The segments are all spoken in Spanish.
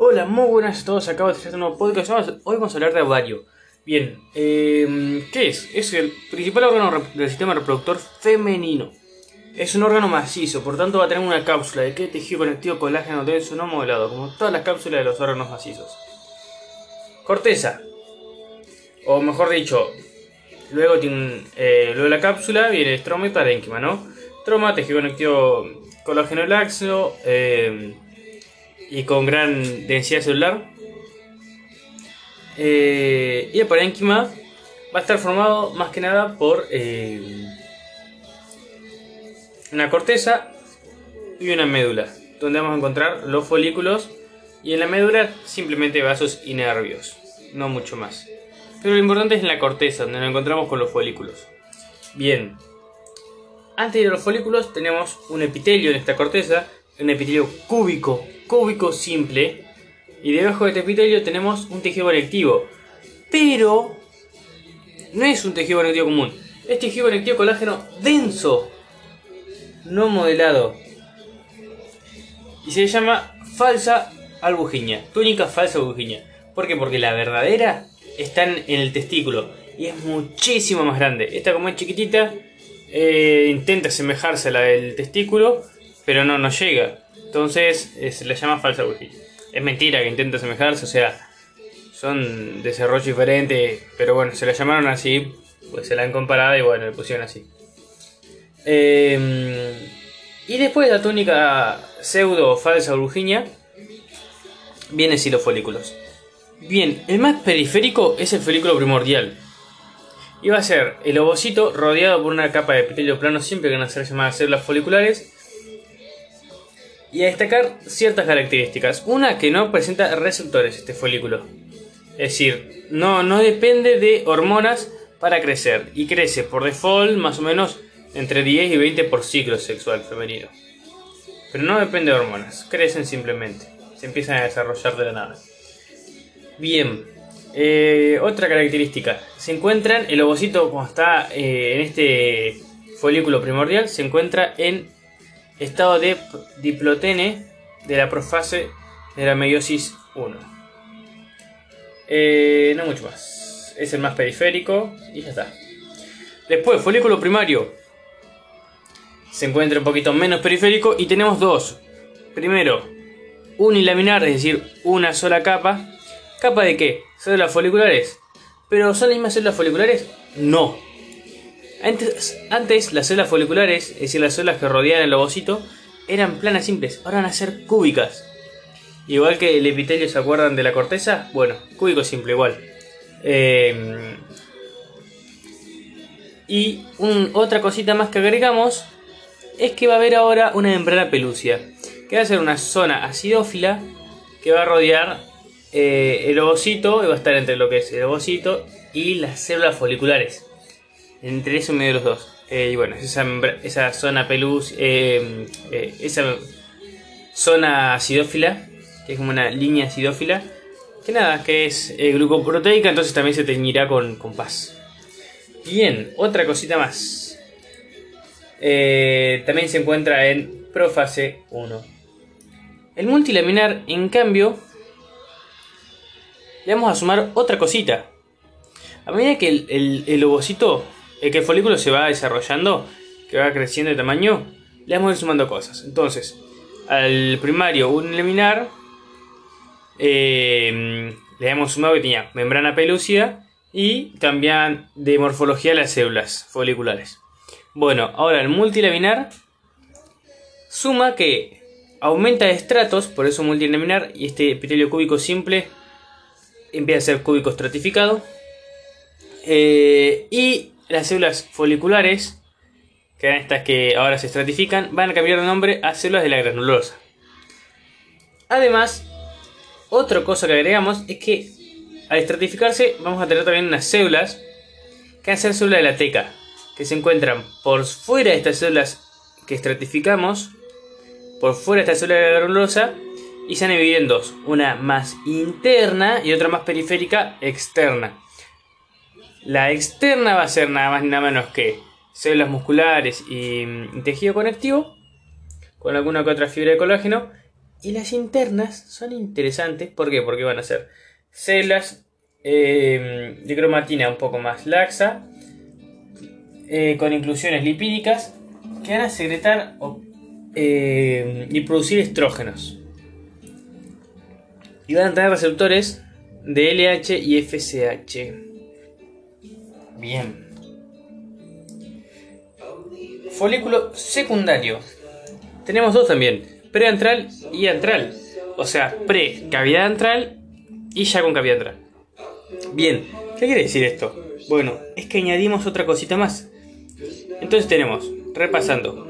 Hola, muy buenas a todos. Acabo de hacer un nuevo podcast. Hoy vamos a hablar de ovario. Bien, eh, ¿qué es? Es el principal órgano del sistema reproductor femenino. Es un órgano macizo, por tanto va a tener una cápsula de que tejido conectivo colágeno denso no modelado, como todas las cápsulas de los órganos macizos. Corteza, o mejor dicho, luego, tiene, eh, luego la cápsula viene el estroma y parénquima, ¿no? Troma, tejido conectivo colágeno laxo, eh, y con gran densidad celular. Eh, y el parénquima va a estar formado más que nada por eh, una corteza y una médula, donde vamos a encontrar los folículos y en la médula simplemente vasos y nervios, no mucho más. Pero lo importante es en la corteza, donde nos encontramos con los folículos. Bien, antes de los folículos tenemos un epitelio en esta corteza, un epitelio cúbico cúbico simple. Y debajo de este tenemos un tejido conectivo. Pero no es un tejido conectivo común. Es tejido conectivo colágeno denso. No modelado. Y se llama falsa albuginia. Túnica falsa albuginia. ¿Por qué? Porque la verdadera está en el testículo. Y es muchísimo más grande. Esta como es chiquitita. Eh, intenta asemejarse a la del testículo. Pero no, no llega. Entonces se le llama falsa Wi-Fi. Es mentira que intenta asemejarse, o sea, son desarrollos diferentes, pero bueno, se la llamaron así, pues se la han comparado y bueno, le pusieron así. Em, y después de la túnica pseudo falsa Virginia, vienen si los folículos. Bien, el más periférico es el folículo primordial. Y va a ser el ovocito rodeado por una capa de epitelio plano siempre que van a ser llamadas células foliculares y a destacar ciertas características. Una que no presenta receptores este folículo. Es decir, no, no depende de hormonas para crecer y crece por default más o menos entre 10 y 20 por ciclo sexual femenino. Pero no depende de hormonas, crecen simplemente, se empiezan a desarrollar de la nada. Bien, eh, otra característica, se encuentran, el ovocito como está eh, en este folículo primordial, se encuentra en estado de diplotene de la profase de la meiosis 1. Eh, no mucho más. Es el más periférico y ya está. Después, folículo primario. Se encuentra un poquito menos periférico y tenemos dos. Primero, unilaminar, es decir, una sola capa. ¿Capa de qué? Células foliculares. ¿Pero son las mismas células foliculares? No. Antes, antes las células foliculares, es decir, las células que rodeaban el ovocito, eran planas simples, ahora van a ser cúbicas. Igual que el epitelio, ¿se acuerdan de la corteza? Bueno, cúbico simple, igual. Eh, y otra cosita más que agregamos es que va a haber ahora una membrana pelucia, que va a ser una zona acidófila que va a rodear eh, el ovocito y va a estar entre lo que es el ovocito y las células foliculares entre eso medio de los dos. Eh, y bueno, esa, esa zona pelus, eh, eh, esa zona acidófila, que es como una línea acidófila, que nada, que es glucoproteica, entonces también se teñirá con, con paz. Bien, otra cosita más. también se encuentra en profase 1. El multilaminar, en cambio, le vamos a sumar otra cosita. A medida que el, el, el ovocito el que el folículo se va desarrollando, que va creciendo de tamaño, le vamos a ir sumando cosas. Entonces, al primario un eh, le hemos sumado que tenía membrana pelúcida y cambian de morfología las células foliculares. Bueno, ahora el multilaminar suma que aumenta estratos, por eso multilaminar, y este epitelio cúbico simple empieza a ser cúbico estratificado. Eh, y las células foliculares, que eran estas que ahora se estratifican, van a cambiar de nombre a células de la granulosa. Además, otra cosa que agregamos es que al estratificarse vamos a tener también unas células que van a ser células de la teca, que se encuentran por fuera de estas células que estratificamos, por fuera de esta célula de la granulosa, y se han dividido en dos, una más interna y otra más periférica externa. La externa va a ser nada más ni nada menos que células musculares y, tejido conectivo, con alguna que otra fibra de colágeno. Y las internas son interesantes. ¿Por qué? Porque van a ser células eh, de cromatina un poco más laxa, eh, con inclusiones lipídicas, que van a secretar eh, y producir estrógenos. Y van a tener receptores de LH y FSH. Bien. Folículo secundario. Tenemos dos también, preantral y antral. O sea, pre, cavidad antral y ya con cavidad antral. Bien, ¿qué quiere decir esto? Bueno, es que añadimos otra cosita más. Entonces tenemos, repasando,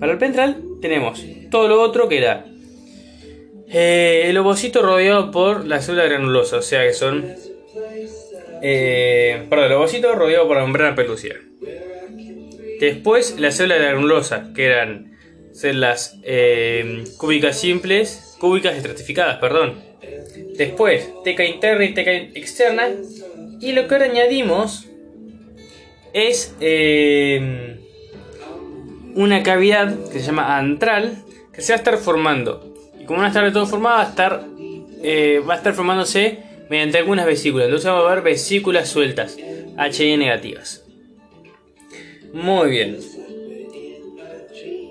para el ventral tenemos todo lo otro que da eh, el ovocito rodeado por la célula granulosa, o sea que son. Eh, perdón, el ovocito rodeado por la membrana pelúcida. Después la célula granulosa, que eran células eh, cúbicas simples, cúbicas estratificadas, perdón. Después teca interna y teca externa. Y lo que ahora añadimos es eh, una cavidad que se llama antral que se va a estar formando y como no está todo formada, va a estar, eh, va a estar formándose mediante algunas vesículas. Entonces va a haber vesículas sueltas, HI negativas. Muy bien.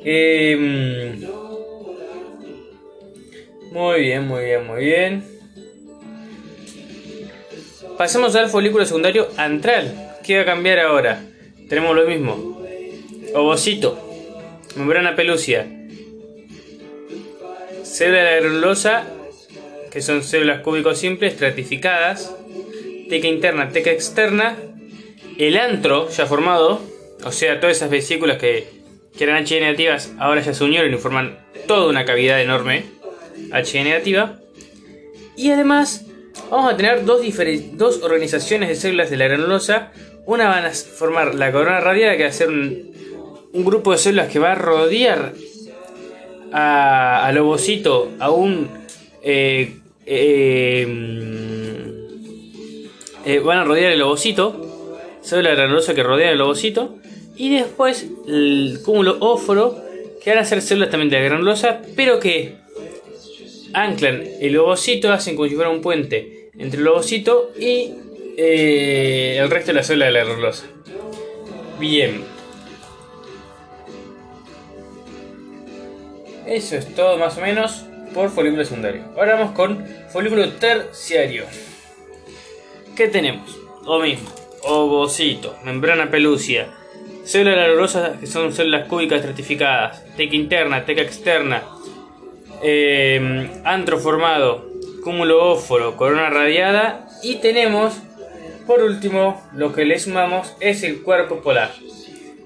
Em, muy bien, muy bien, muy bien. Pasamos al folículo secundario antral. ¿Qué va a cambiar ahora? Tenemos lo mismo. Ovocito. Membrana pelúcida Célula granulosa, que son células cúbicos simples estratificadas. Teca interna, teca externa. El antro ya formado, o sea, todas esas vesículas que, que eran H negativas ahora ya se unieron y forman toda una cavidad enorme H negativa. Y además vamos a tener dos, dos organizaciones de células de la granulosa. Una van a formar la corona radial, que va a ser un, un grupo de células que va a rodear a, al ovocito, a un... Eh, eh, eh, van a rodear el ovocito, célula granulosa que rodea el ovocito, y después el cúmulo óforo, que van a ser células también de la granulosa, pero que anclan el ovocito, hacen como si fuera un puente entre el ovocito y el resto de la célula de la granulosa. Bien, Eso es todo más o menos por folículo secundario. Ahora vamos con folículo terciario. ¿Qué tenemos? Lo mismo. Ovocito, membrana pelúcida, células granulosa que son células cúbicas estratificadas, teca interna, teca externa, eh, antro formado, cúmulo óforo, corona radiada y tenemos por último lo que le sumamos es el cuerpo polar.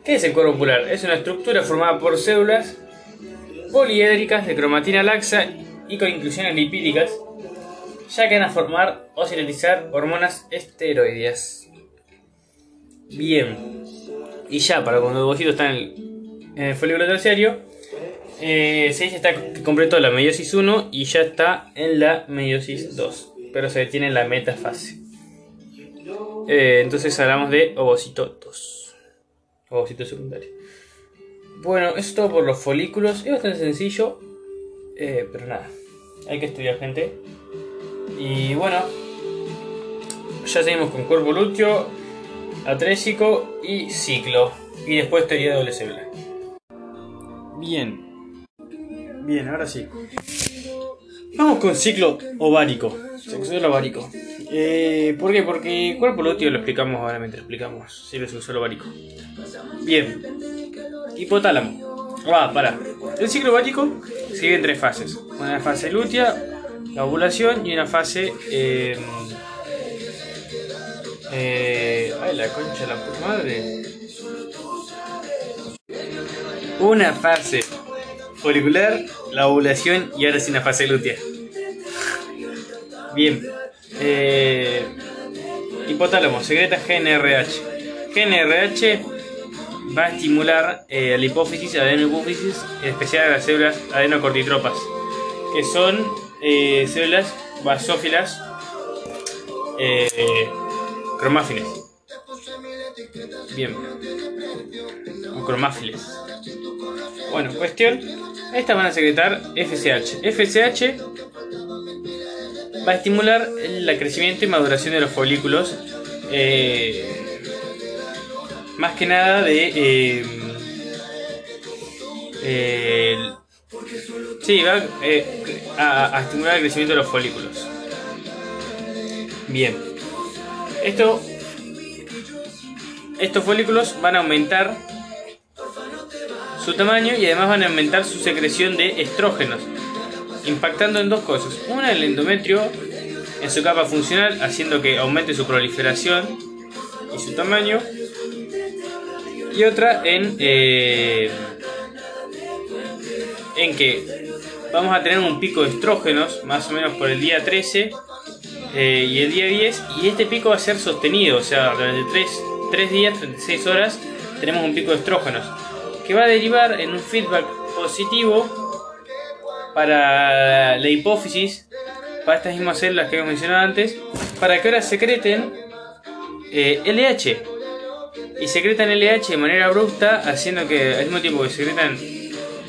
¿Qué es el cuerpo polar? Es una estructura formada por células poliédricas de cromatina laxa y con inclusiones lipídicas, ya que van a formar o sintetizar hormonas esteroideas. Bien, y ya para cuando el ovocito está en el, folículo terciario, eh, se dice está completo la meiosis 1 y ya está en la meiosis 2, pero se detiene en la metafase. Eh, entonces hablamos de ovocito 2, ovocito secundario. Bueno, eso es todo por los folículos. Es bastante sencillo. Eh, pero nada. Hay que estudiar, gente. Y bueno. Ya seguimos con cuerpo lúteo, atrésico y ciclo. Y después teoría de doble célula. Bien. Bien, ahora sí. Vamos con ciclo ovárico. Sexual ovárico. Eh, ¿Por qué? Porque cuerpo lúteo lo explicamos ahora mientras explicamos ciclo sexual ovárico. Bien. Hipotálamo. Ah, para. El ciclo ovárico sigue en tres fases. Una fase lútea, la ovulación y una fase... Eh, eh, ay, la concha la puta madre. Una fase folicular, la ovulación y ahora sí una fase lútea. Bien. Eh, hipotálamo, secreta GNRH. GNRH va a estimular eh, la hipófisis, adenohipófisis, en especial a las células adenocortitropas, que son eh, células basófilas eh, cromáfines. Bien. o cromáfiles. Bueno, cuestión, estas van a secretar FSH. FSH va a estimular el crecimiento y maduración de los folículos. Eh, más que nada de... Eh, eh, sí, va a, a estimular el crecimiento de los folículos. Bien. Esto, estos folículos van a aumentar su tamaño y además van a aumentar su secreción de estrógenos, impactando en dos cosas. Una, el endometrio en su capa funcional, haciendo que aumente su proliferación y su tamaño. Y otra en, eh, que vamos a tener un pico de estrógenos, más o menos por el día 13 eh, y el día 10, y este pico va a ser sostenido, o sea, durante 3, 3 días, 36 horas, tenemos un pico de estrógenos, que va a derivar en un feedback positivo para la hipófisis, para estas mismas células que hemos mencionado antes, para que ahora secreten eh, LH. Y secretan LH de manera abrupta, haciendo que al mismo tiempo que secretan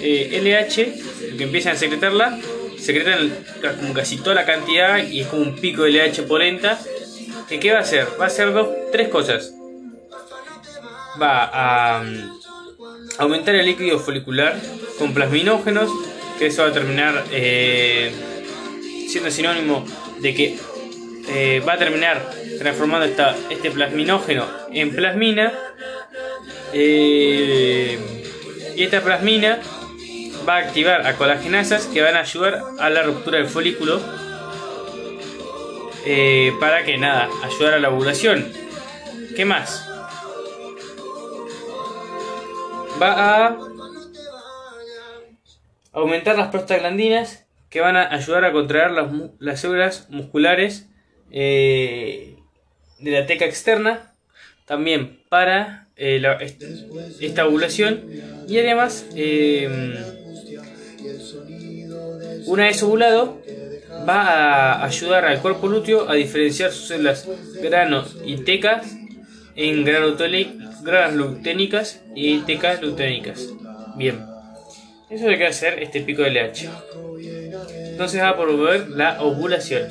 eh, LH, que empiezan a secretarla, secretan como casi toda la cantidad y es como un pico de LH polenta. ¿Que ¿Qué va a hacer? Va a hacer dos, tres cosas. Va a um, aumentar el líquido folicular con plasminógenos, que eso va a terminar eh, siendo sinónimo de que eh, va a terminar transformando esta, este plasminógeno en plasmina. Eh, y esta plasmina va a activar a colagenasas que van a ayudar a la ruptura del folículo eh, para que nada, ayudar a la ovulación. ¿Qué más? Va a aumentar las prostaglandinas que van a ayudar a contraer las, las células musculares eh, de la teca externa. También para eh, esta ovulación y además una vez ovulado, va a ayudar al cuerpo lúteo a diferenciar sus células grano y tecas en granas leuténicas y tecas leuténicas. Bien, eso es lo que va a hacer este pico de LH. Entonces va a promover la ovulación.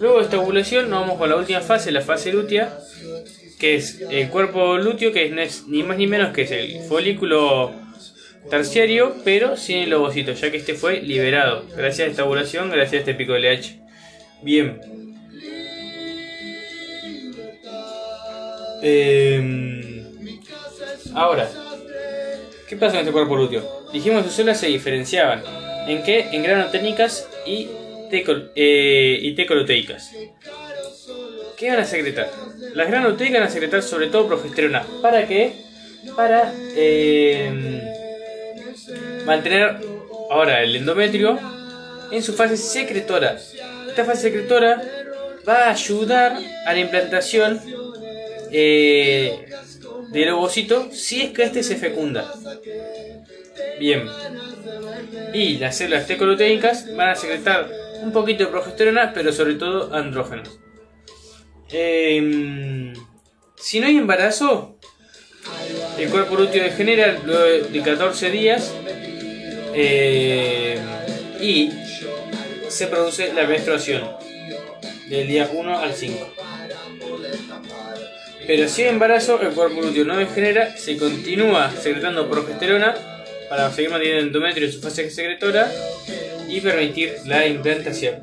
Luego de esta ovulación nos vamos con la última fase, la fase lútea, que es el cuerpo lúteo, que no es ni más ni menos que es el folículo terciario, pero sin el ovocito, ya que este fue liberado, gracias a esta ovulación, gracias a este pico de LH. Bien. Em, ahora, ¿qué pasa con este cuerpo lúteo? Dijimos que sus células se diferenciaban. ¿En qué? En granoténicas y, eh, y tecoloteicas. ¿Qué van a secretar? Las granoteicas van a secretar sobre todo progesterona. ¿Para qué? Para... Eh, mantener ahora el endometrio en su fase secretora. Esta fase secretora va a ayudar a la implantación eh, del ovocito si es que este se fecunda. Bien. Y las células tecoloteicas van a secretar un poquito de progesterona, pero sobre todo andrógenos. Em, si no hay embarazo, el cuerpo lúteo degenera luego de 14 días eh, y se produce la menstruación del día 1 al 5. Pero si hay embarazo, el cuerpo lúteo no degenera, se continúa secretando progesterona para seguir manteniendo el endometrio en su fase secretora y permitir la implantación.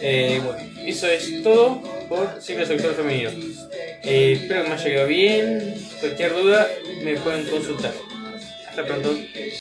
Eh, eso es todo por ciclo sexual femenino. Eh, espero que me haya quedado bien. Cualquier duda me pueden consultar. Hasta pronto.